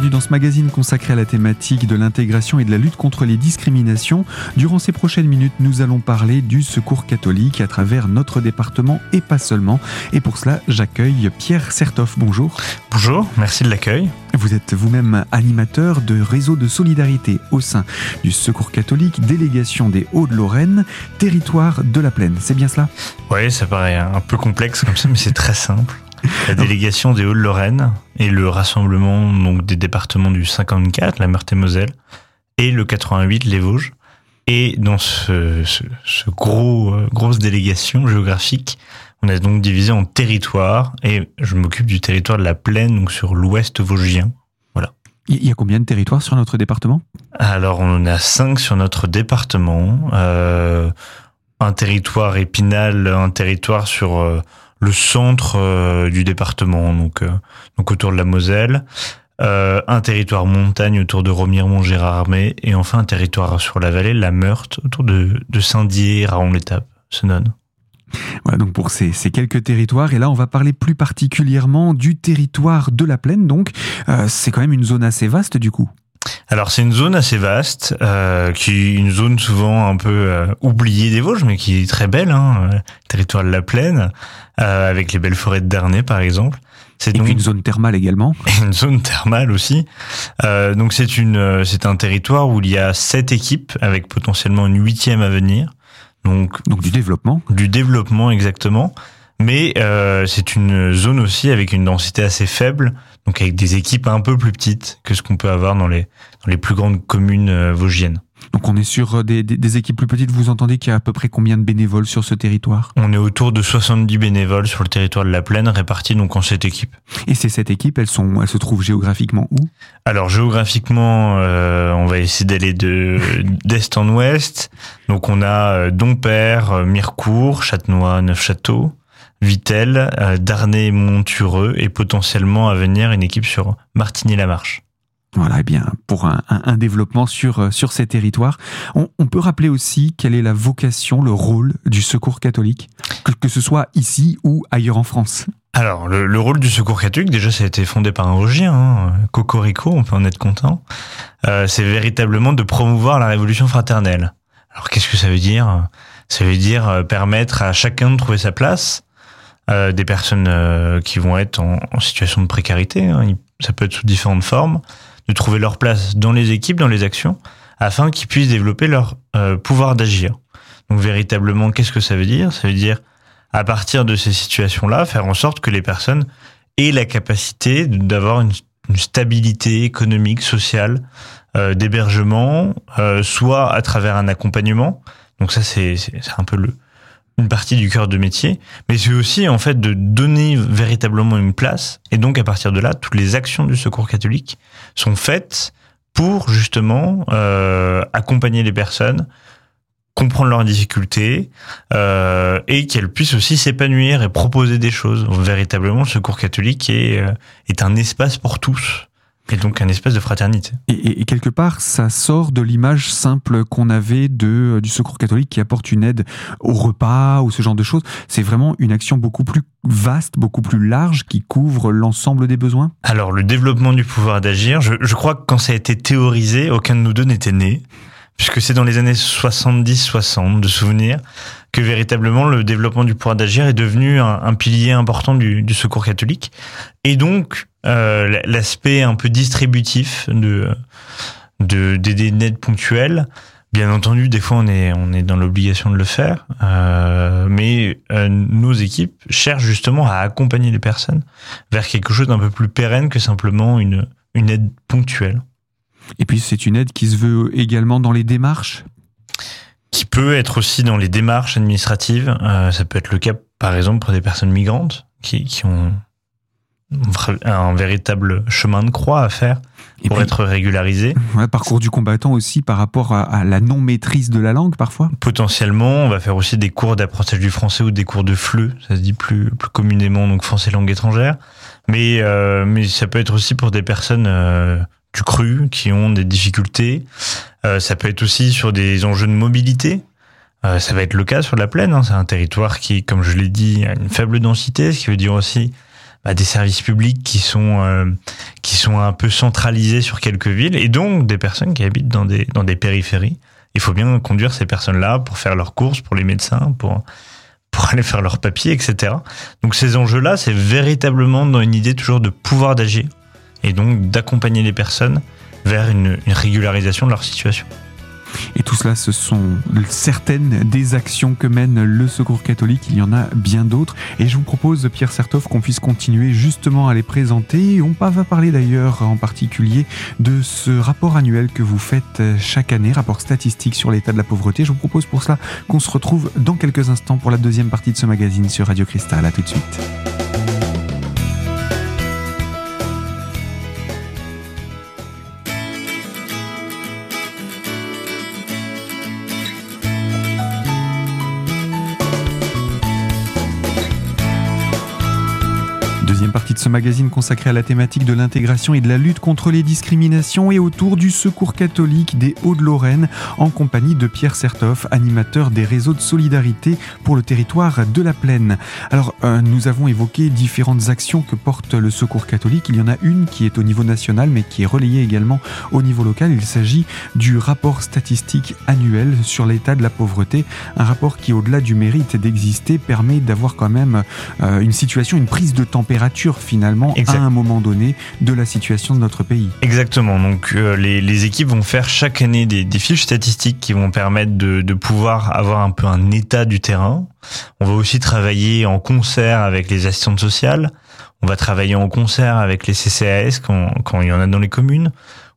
bienvenue dans ce magazine consacré à la thématique de l'intégration et de la lutte contre les discriminations. Durant ces prochaines minutes, nous allons parler du secours catholique à travers notre département et pas seulement. Et pour cela, j'accueille Pierre Sertoff. Bonjour. Bonjour, merci de l'accueil. Vous êtes vous-même animateur de réseau de solidarité au sein du Secours catholique, délégation des Hauts-de-Lorraine, territoire de la Plaine. C'est bien cela? Oui, ça paraît un peu complexe comme ça, mais c'est très simple. La délégation des Hauts-de-Lorraine et le rassemblement donc des départements du 54, la Meurthe-et-Moselle, et le 88, les Vosges. Et dans ce, ce, gros euh, grosse délégation géographique, on a donc divisé en territoires et je m'occupe du territoire de la plaine, donc sur l'ouest vosgien. Voilà. Il y a combien de territoires sur notre département? Alors on en a cinq sur notre département. Euh, un territoire épinal, un territoire sur euh, le centre euh, du département, donc, euh, donc autour de la Moselle, euh, un territoire montagne autour de Romire-Montgérard-Armé, et enfin un territoire sur la vallée, la Meurthe, autour de, de Saint-Dié, Raon-l'Étape, Senon. Voilà donc pour ces, quelques territoires. Et là, on va parler plus particulièrement du territoire de la plaine. Donc, c'est quand même une zone assez vaste du coup. Alors c'est une zone assez vaste, euh, qui une zone souvent un peu euh, oubliée des Vosges, mais qui est très belle, hein, euh, territoire de la plaine, euh, avec les belles forêts de Darnay par exemple. C'est donc une zone thermale également. Une zone thermale aussi. Euh, donc c'est une, c'est un territoire où il y a sept équipes avec potentiellement une huitième à venir. Donc, donc du développement. Du développement exactement. Mais euh, c'est une zone aussi avec une densité assez faible, donc avec des équipes un peu plus petites que ce qu'on peut avoir dans les, dans les plus grandes communes euh, vosgiennes. Donc on est sur euh, des, des, des, équipes plus petites. Vous entendez qu'il y a à peu près combien de bénévoles sur ce territoire? On est autour de 70 bénévoles sur le territoire de la plaine, répartis donc en sept équipes. Et ces sept équipes, elles sont, elles se trouvent géographiquement où? Alors géographiquement, euh, on va essayer d'aller de d'est en ouest. Donc on a Dompère, Mirecourt, Châtenois, Neufchâteau. Vitel, euh, Darnay, Montureux et potentiellement à venir une équipe sur Martigny-la-Marche. Voilà, et eh bien pour un, un, un, développement sur euh, sur ces territoires, on, on, peut rappeler aussi quelle est la vocation, le rôle du Secours catholique, que, que ce soit ici ou ailleurs en France. Alors le, le, rôle du Secours catholique, déjà, ça a été fondé par un Vosgien, hein, Cocorico, on peut en être content. Euh, c'est véritablement de promouvoir la révolution fraternelle. Alors qu'est-ce que ça veut dire? Ça veut dire euh, permettre à chacun de trouver sa place. Euh, des personnes euh, qui vont être en, en situation de précarité, hein, ça peut être sous différentes formes, de trouver leur place dans les équipes, dans les actions, afin qu'ils puissent développer leur euh, pouvoir d'agir. Donc véritablement, qu'est-ce que ça veut dire? Ça veut dire, à partir de ces situations-là, faire en sorte que les personnes aient la capacité d'avoir une, une, stabilité économique, sociale, euh, d'hébergement, euh, soit à travers un accompagnement. Donc ça, c'est un peu le, une partie du cœur de métier, mais c'est aussi en fait de donner véritablement une place. Et donc à partir de là, toutes les actions du Secours catholique sont faites pour justement euh, accompagner les personnes, comprendre leurs difficultés euh, et qu'elles puissent aussi s'épanouir et proposer des choses. Véritablement, le Secours catholique est, euh, est un espace pour tous. Et donc un espace de fraternité. Et, et, et quelque part, ça sort de l'image simple qu'on avait de du Secours catholique qui apporte une aide au repas ou ce genre de choses. C'est vraiment une action beaucoup plus vaste, beaucoup plus large, qui couvre l'ensemble des besoins. Alors le développement du pouvoir d'agir, je, je crois que quand ça a été théorisé, aucun de nous deux n'était né puisque c'est dans les années 70-60 de souvenirs que véritablement le développement du pouvoir d'agir est devenu un, pilier important du, du, secours catholique. Et donc, euh, l'aspect un peu distributif de d'aider une aide ponctuelle, bien entendu, des fois on est on est dans l'obligation de le faire, euh, mais euh, nos équipes cherchent justement à accompagner les personnes vers quelque chose d'un peu plus pérenne que simplement une une aide ponctuelle. Et puis c'est une aide qui se veut également dans les démarches Qui peut être aussi dans les démarches administratives. Euh, ça peut être le cas par exemple pour des personnes migrantes qui, qui ont un véritable chemin de croix à faire pour puis, être régularisé. Ouais, parcours du combattant aussi par rapport à, à la non-maîtrise de la langue parfois Potentiellement, on va faire aussi des cours d'apprentissage du français ou des cours de FLE, ça se dit plus, plus communément, donc français langue étrangère. Mais, euh, mais ça peut être aussi pour des personnes euh, du cru qui ont des difficultés. Euh, ça peut être aussi sur des enjeux de mobilité. Euh, ça va être le cas sur la plaine. Hein. C'est un territoire qui, comme je l'ai dit, a une faible densité, ce qui veut dire aussi bah, des services publics qui sont euh, qui sont un peu centralisés sur quelques villes et donc des personnes qui habitent dans des dans des périphéries. Il faut bien conduire ces personnes-là pour faire leurs courses, pour les médecins, pour pour aller faire leurs papiers, etc. Donc ces enjeux-là, c'est véritablement dans une idée toujours de pouvoir d'agir et donc d'accompagner les personnes vers une, régularisation de leur situation. Et tout cela, ce sont certaines des actions que mène le Secours catholique. Il y en a bien d'autres. Et je vous propose, Pierre Sertov, qu'on puisse continuer justement à les présenter. On va parler d'ailleurs en particulier de ce rapport annuel que vous faites chaque année, rapport statistique sur l'état de la pauvreté. Je vous propose pour cela qu'on se retrouve dans quelques instants pour la deuxième partie de ce magazine sur Radio Cristal. À tout de suite. Partie de ce magazine consacré à la thématique de l'intégration et de la lutte contre les discriminations et autour du Secours catholique des Hauts-de-Lorraine en compagnie de Pierre Sertoff, animateur des réseaux de solidarité pour le territoire de la Plaine. Alors, euh, nous avons évoqué différentes actions que porte le Secours catholique. Il y en a une qui est au niveau national mais qui est relayée également au niveau local. Il s'agit du rapport statistique annuel sur l'état de la pauvreté. Un rapport qui, au-delà du mérite d'exister, permet d'avoir quand même euh, une situation, une prise de température finalement à un moment donné de la situation de notre pays. Exactement. Donc euh, les, les, équipes vont faire chaque année des, des fiches statistiques qui vont permettre de, de, pouvoir avoir un peu un état du terrain. On va aussi travailler en concert avec les assistantes sociales. On va travailler en concert avec les CCAS quand, quand il y en a dans les communes.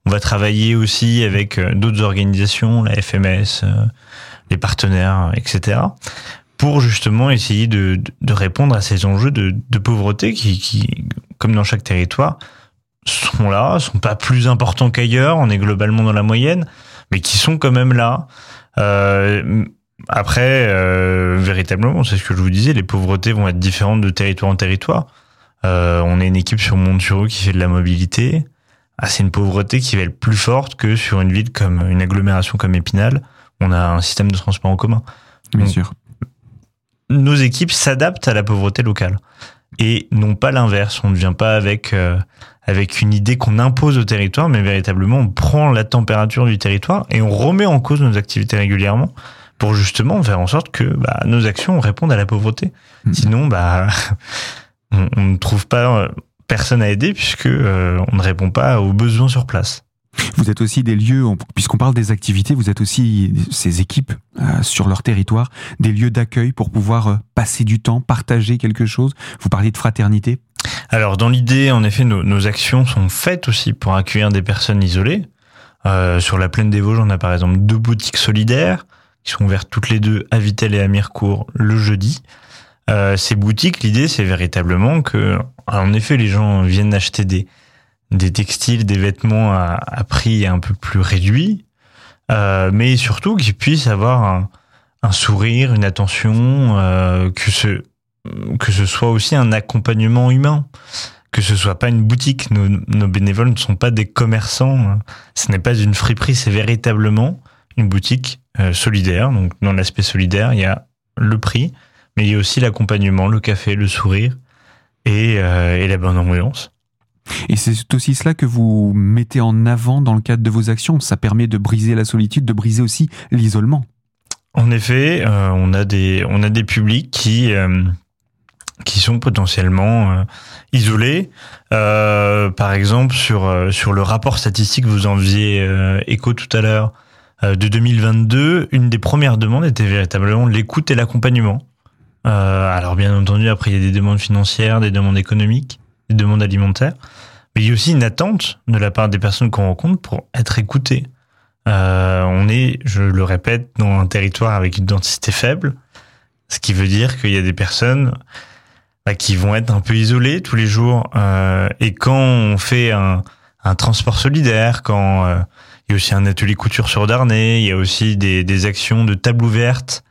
On va travailler aussi avec euh, d'autres organisations, la FMS, euh, les partenaires, etc pour justement essayer de, de, répondre à ces enjeux de, de pauvreté qui, qui, comme dans chaque territoire, sont là, sont pas plus importants qu'ailleurs, on est globalement dans la moyenne, mais qui sont quand même là. Euh, après, euh, véritablement, c'est ce que je vous disais, les pauvretés vont être différentes de territoire en territoire. Euh, on est une équipe sur Montureux qui fait de la mobilité. Ah, c'est une pauvreté qui va être plus forte que sur une ville comme une agglomération comme Épinal. On a un système de transport en commun. Bien sûr nos équipes s'adaptent à la pauvreté locale et non pas l'inverse. On ne vient pas avec euh, avec une idée qu'on impose au territoire, mais véritablement on prend la température du territoire et on remet en cause nos activités régulièrement pour justement faire en sorte que bah, nos actions répondent à la pauvreté. Mmh. Sinon, bah on, on, ne trouve pas euh, personne à aider puisque euh, on ne répond pas aux besoins sur place. Vous êtes aussi des lieux, puisqu'on parle des activités, vous êtes aussi ces équipes euh, sur leur territoire, des lieux d'accueil pour pouvoir euh, passer du temps, partager quelque chose. Vous parliez de fraternité. Alors dans l'idée, en effet, nos, actions sont faites aussi pour accueillir des personnes isolées. Euh, sur la plaine des Vosges, on a par exemple deux boutiques solidaires qui sont ouvertes toutes les deux à Vitel et à Mirecourt le jeudi. Ces boutiques, l'idée, c'est véritablement que, en effet, les gens viennent acheter des des textiles, des vêtements à, à prix un peu plus réduit, euh, mais surtout qu'ils puissent avoir un, un, sourire, une attention, euh, que ce que ce soit aussi un accompagnement humain, que ce soit pas une boutique. Nos, nos bénévoles ne sont pas des commerçants. Ce n'est pas une friperie, c'est véritablement une boutique euh, solidaire. Donc dans l'aspect solidaire, il y a le prix, mais il y a aussi l'accompagnement, le café, le sourire et, euh, et la bonne ambiance. Et c'est aussi cela que vous mettez en avant dans le cadre de vos actions. Ça permet de briser la solitude, de briser aussi l'isolement. En effet, euh, on a des on a des publics qui euh, qui sont potentiellement euh, isolés. Par exemple, sur sur le rapport statistique, vous en écho tout à l'heure de 2022, une des premières demandes était véritablement l'écoute et l'accompagnement. alors bien entendu, après il y a des demandes financières, des demandes économiques des demandes alimentaires, mais il y a aussi une attente de la part des personnes qu'on rencontre pour être écoutées. Euh, on est, je le répète, dans un territoire avec une densité faible, ce qui veut dire qu'il y a des personnes bah, qui vont être un peu isolées tous les jours. Euh, et quand on fait un, transport solidaire, quand euh, il y a aussi un atelier couture sur Darnay, il y a aussi des, des actions de table ouverte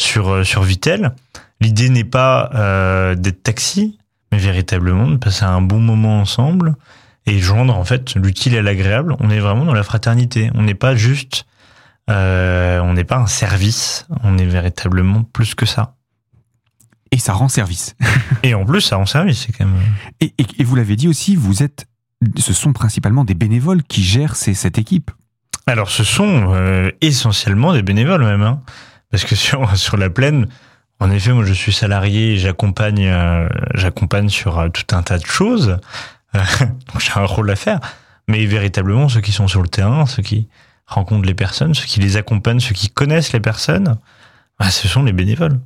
sur euh, sur Vitel. L'idée n'est pas euh, d'être taxi, mais véritablement de passer un bon moment ensemble et joindre en fait l'utile et l'agréable. On est vraiment dans la fraternité. On n'est pas juste, euh, on n'est pas un service. On est véritablement plus que ça. Et ça rend service. Et en plus, ça rend service, c'est quand même. Et, et- et vous l'avez dit aussi, vous êtes, ce sont principalement des bénévoles qui gèrent ces- cette équipe. Alors, ce sont euh, essentiellement des bénévoles même, hein. parce que sur sur la plaine, en effet, moi je suis salarié, et j'accompagne euh, j'accompagne sur euh, tout un tas de choses, donc j'ai un rôle à faire. Mais véritablement, ceux qui sont sur le terrain, ceux qui rencontrent les personnes, ceux qui les accompagnent, ceux qui connaissent les personnes, bah, ce sont les bénévoles.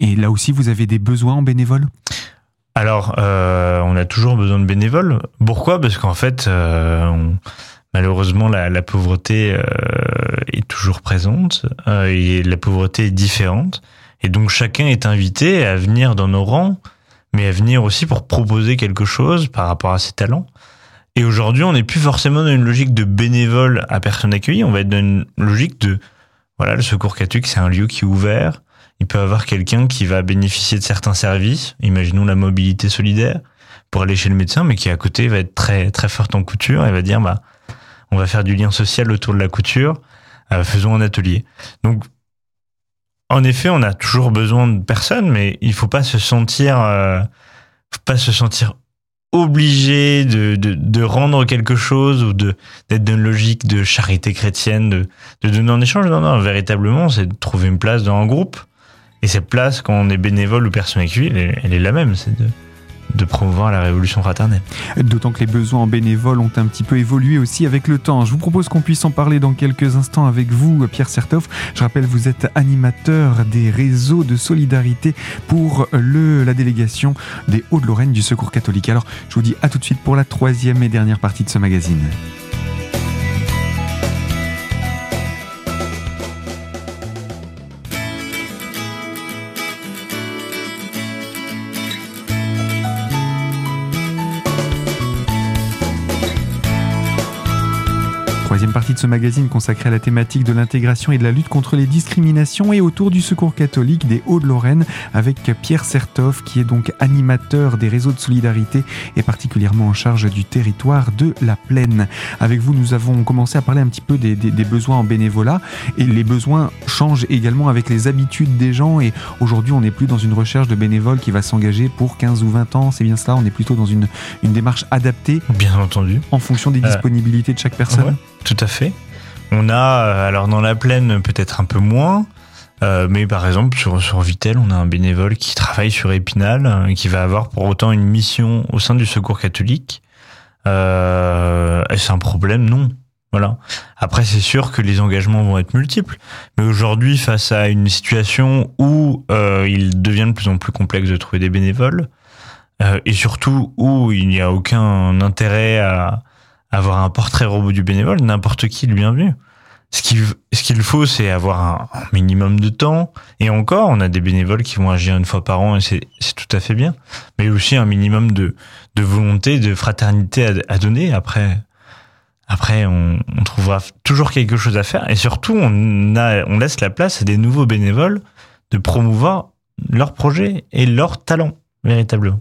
Et là aussi, vous avez des besoins en bénévoles? Alors, euh, on a toujours besoin de bénévoles. Pourquoi? Parce qu'en fait, on- malheureusement, la, la pauvreté euh, est toujours présente euh, et la pauvreté est différente. Et donc, chacun est invité à venir dans nos rangs, mais à venir aussi pour proposer quelque chose par rapport à ses talents. Et aujourd'hui, on n'est plus forcément dans une logique de bénévole à personne accueillie. On va être dans une logique de, voilà, le secours catholique, c'est un lieu qui est ouvert. Il peut avoir quelqu'un qui va bénéficier de certains services, imaginons la mobilité solidaire, pour aller chez le médecin, mais qui à côté va être très très forte en couture et va dire bah on va faire du lien social autour de la couture, euh, faisons un atelier. Donc en effet, on a toujours besoin de personnes, mais il faut pas se sentir euh, faut pas se sentir obligé de, de, rendre quelque chose ou d'être dans une logique de charité chrétienne, de, de donner en échange. Non, non, véritablement, c'est de trouver une place dans un groupe. Et cette place, quand on est bénévole ou personne accueillie, elle, elle est la même, de promouvoir la révolution fraternelle. D'autant que les besoins en bénévoles ont un petit peu évolué aussi avec le temps. Je vous propose qu'on puisse en parler dans quelques instants avec vous, Pierre Sertoff. Je rappelle, vous êtes animateur des réseaux de solidarité pour le, la délégation des Hauts-de-Lorraine du Secours catholique. Alors, je vous dis à tout de suite pour la troisième et dernière partie de ce magazine. Troisième partie de ce magazine consacrée à la thématique de l'intégration et de la lutte contre les discriminations et autour du secours catholique des Hauts-de-Lorraine avec Pierre Sertoff qui est donc animateur des réseaux de solidarité et particulièrement en charge du territoire de la Plaine. Avec vous, nous avons commencé à parler un petit peu des, des- des besoins en bénévolat et les besoins changent également avec les habitudes des gens et aujourd'hui on n'est plus dans une recherche de bénévoles qui va s'engager pour 15 ou 20 ans, c'est bien cela, on est plutôt dans une, une démarche adaptée Bien entendu. en fonction des Euh, disponibilités de chaque personne. Ouais, tout à fait. On a, euh, alors dans la plaine, peut-être un peu moins, euh, mais par exemple sur, Vitel, on a un bénévole qui travaille sur Épinal, euh, qui va avoir pour autant une mission au sein du secours catholique. Est-ce un problème? Non. Voilà. Après, c'est sûr que les engagements vont être multiples, mais aujourd'hui, face à une situation où il devient de plus en plus complexe de trouver des bénévoles, et surtout où il n'y a aucun intérêt à, avoir un portrait robot du bénévole, n'importe qui le bienvenu. Ce qu'il faut, c'est avoir un, minimum de temps. Et encore, on a des bénévoles qui vont agir une fois par an et c'est tout à fait bien. Mais aussi un minimum de, volonté, de fraternité à, donner. Après, on, trouvera toujours quelque chose à faire. Et surtout, on, on laisse la place à des nouveaux bénévoles de promouvoir leurs projets et leurs talents, véritablement.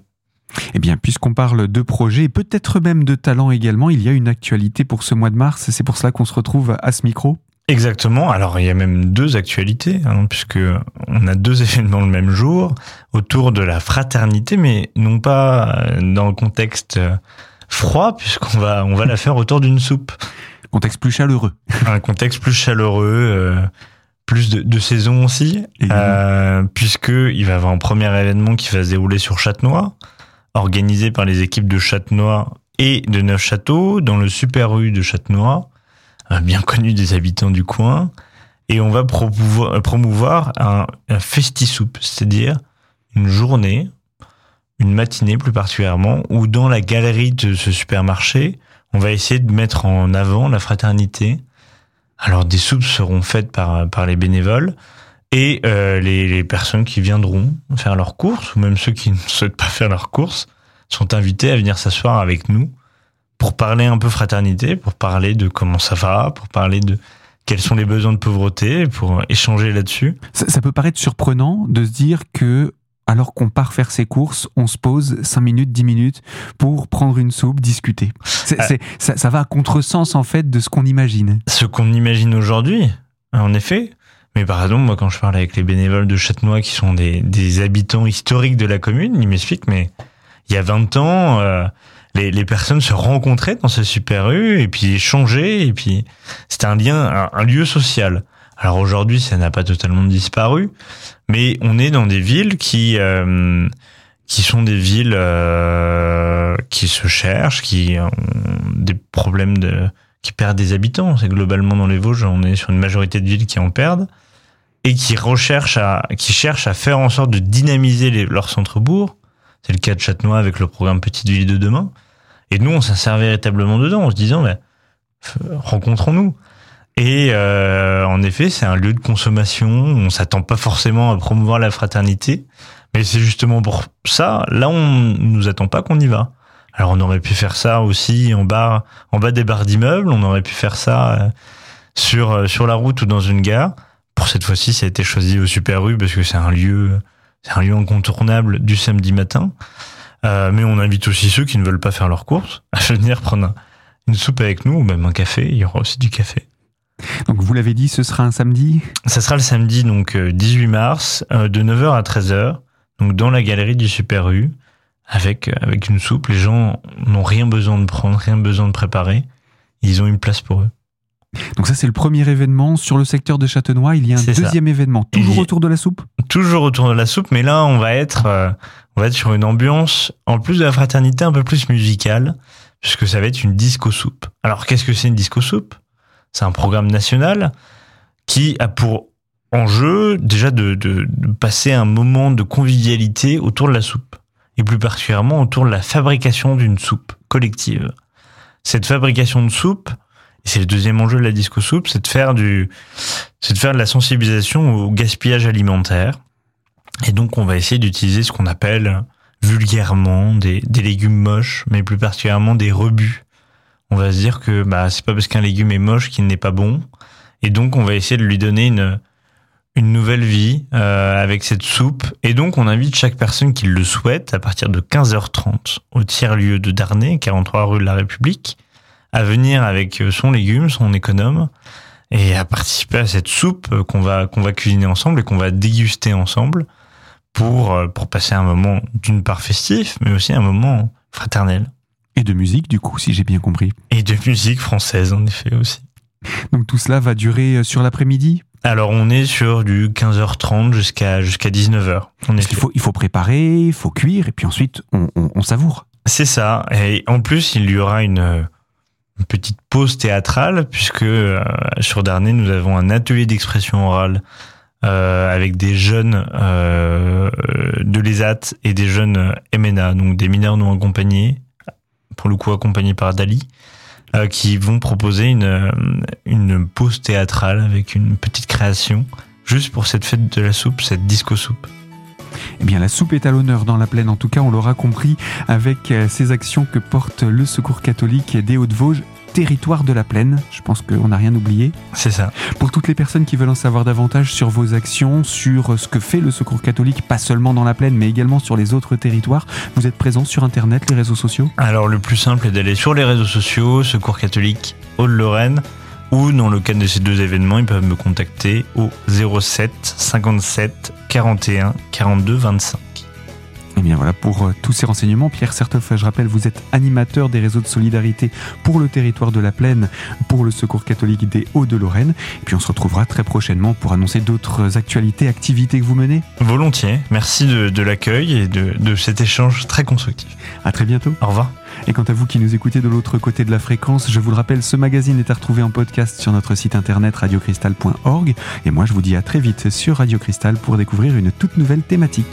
Eh bien, puisqu'on parle de projets, et peut-être même de talent également, il y a une actualité pour ce mois de mars. C'est pour cela qu'on se retrouve à ce micro. Exactement. Alors il y a même deux actualités, hein, puisque on a deux événements le même jour autour de la fraternité, mais non pas euh, dans le contexte euh, froid, puisqu'on va on va la faire autour d'une soupe. Contexte plus chaleureux. Un contexte plus chaleureux, euh, plus de, de saison aussi, euh, puisque il va y avoir un premier événement qui va se dérouler sur Châtenois, organisé par les équipes de Châtenois et de Neufchâteau, dans le Super U de Châtenois, euh, bien connu des habitants du coin. Et on va promouvoir, un, un festi-soupe, c'est-à-dire une journée, une matinée plus particulièrement, où dans la galerie de ce supermarché, on va essayer de mettre en avant la fraternité. Alors des soupes seront faites par, par les bénévoles et euh, les, les personnes qui viendront faire leurs courses, ou même ceux qui ne souhaitent pas faire leurs courses, sont invités à venir s'asseoir avec nous pour parler un peu fraternité, pour parler de comment ça va, pour parler de quels sont les besoins de pauvreté, pour échanger là-dessus. Ça, ça peut paraître surprenant de se dire que, alors qu'on part faire ses courses, on se pose 5 minutes, 10 minutes pour prendre une soupe, discuter. C'est- Euh. c'est- ça, ça va à contresens, en fait, de ce qu'on imagine. Ce qu'on imagine aujourd'hui, en effet, Mais par exemple, moi, quand je parle avec les bénévoles de Châtenois qui sont des, des habitants historiques de la commune, ils m'expliquent, mais il y a 20 ans, euh, les, les, personnes se rencontraient dans ces super rues et puis échangeaient et puis c'était un lien, un, lieu social. Alors aujourd'hui, ça n'a pas totalement disparu, mais on est dans des villes qui euh, qui sont des villes euh, qui se cherchent, qui ont des problèmes de qui perdent des habitants. C'est globalement dans les Vosges, on est sur une majorité de villes qui en perdent et qui recherchent à, qui cherchent à faire en sorte de dynamiser les, leur centre-bourg. C'est le cas de Châtenois avec le programme Petite Ville de demain. Et nous, on s'insère véritablement dedans en se disant, mais, rencontrons-nous. Et euh, en effet, c'est un lieu de consommation. On s'attend pas forcément à promouvoir la fraternité, mais c'est justement pour ça. Là, on nous attend pas qu'on y va. Alors, on aurait pu faire ça aussi en bas, en bas des barres d'immeubles. On aurait pu faire ça euh, sur euh, sur la route ou dans une gare. Pour cette fois-ci, ça a été choisi au Super U parce que c'est un lieu, c'est un lieu incontournable du samedi matin. Euh, mais on invite aussi ceux qui ne veulent pas faire leurs courses à venir prendre une soupe avec nous ou même un café. Il y aura aussi du café. Donc vous l'avez dit, ce sera un samedi? Ça sera le samedi, donc 18 euh, mars, euh, de 9h à 13h, donc dans la galerie du Super U, avec, avec une soupe. Les gens n'ont rien besoin de prendre, rien besoin de préparer. Ils ont une place pour eux. Donc ça, c'est le premier événement. Sur le secteur de Châtenois, il y a un deuxième événement, toujours autour de la soupe? Toujours autour de la soupe, mais là, on va être, euh, on va être sur une ambiance, en plus de la fraternité, un peu plus musicale, puisque ça va être une disco soupe. Alors, qu'est-ce que c'est une disco soupe? C'est un programme national qui a pour enjeu déjà de, de, de passer un moment de convivialité autour de la soupe, et plus particulièrement autour de la fabrication d'une soupe collective. Cette fabrication de soupe, c'est le deuxième enjeu de la disco soupe, c'est de faire du, c'est de faire de la sensibilisation au gaspillage alimentaire. Et donc, on va essayer d'utiliser ce qu'on appelle vulgairement des, légumes moches, mais plus particulièrement des rebuts. On va se dire que bah c'est pas parce qu'un légume est moche qu'il n'est pas bon, et donc on va essayer de lui donner une une nouvelle vie euh, avec cette soupe. Et donc, on invite chaque personne qui le souhaite à partir de 15h30 au tiers-lieu de Darnay, 43 rue de la République, à venir avec euh, son légume, son économe, et à participer à cette soupe euh, qu'on va qu'on va cuisiner ensemble et qu'on va déguster ensemble pour euh, pour passer un moment d'une part festif, mais aussi un moment fraternel. Et de musique, du coup, si j'ai bien compris. Et de musique française, en effet, aussi. Donc tout cela va durer sur l'après-midi? Alors on est sur du 15h30 jusqu'à jusqu'à 19h. il faut il faut préparer, il faut cuire et puis ensuite on, on, on savoure. C'est ça. Et en plus il y aura une petite pause théâtrale puisque euh, sur Darnay nous avons un atelier d'expression orale euh, avec des jeunes euh, de l'ESAT et des jeunes MNA, donc des mineurs non accompagnés, pour le coup accompagnés par Dali, qui vont proposer une, une pause théâtrale avec une petite création juste pour cette fête de la soupe, cette disco soupe. Eh bien, la soupe est à l'honneur dans la plaine, en tout cas, on l'aura compris avec euh, ces actions que porte le Secours catholique des Hauts-de-Vosges territoire de la plaine. Je pense qu'on n'a rien oublié. C'est ça. Pour toutes les personnes qui veulent en savoir davantage sur vos actions, sur ce que fait le Secours catholique, pas seulement dans la plaine, mais également sur les autres territoires, vous êtes présent sur Internet, les réseaux sociaux? Alors le plus simple est d'aller sur les réseaux sociaux, Secours catholique Haute-Lorraine, ou dans le cas de ces deux événements, ils peuvent me contacter au 07 57 41 42 25. Et bien voilà, pour euh, tous ces renseignements, Pierre Certeuf, je rappelle, vous êtes animateur des réseaux de solidarité pour le territoire de la Plaine, pour le Secours catholique des Hauts-de-Lorraine. Et puis on se retrouvera très prochainement pour annoncer d'autres actualités, activités que vous menez. Volontiers. Merci de, l'accueil et de, de cet échange très constructif. À très bientôt. Au revoir. Et quant à vous qui nous écoutez de l'autre côté de la fréquence, je vous le rappelle, ce magazine est à retrouver en podcast sur notre site internet radiocristal.org. Et moi, je vous dis à très vite sur Radio Cristal pour découvrir une toute nouvelle thématique.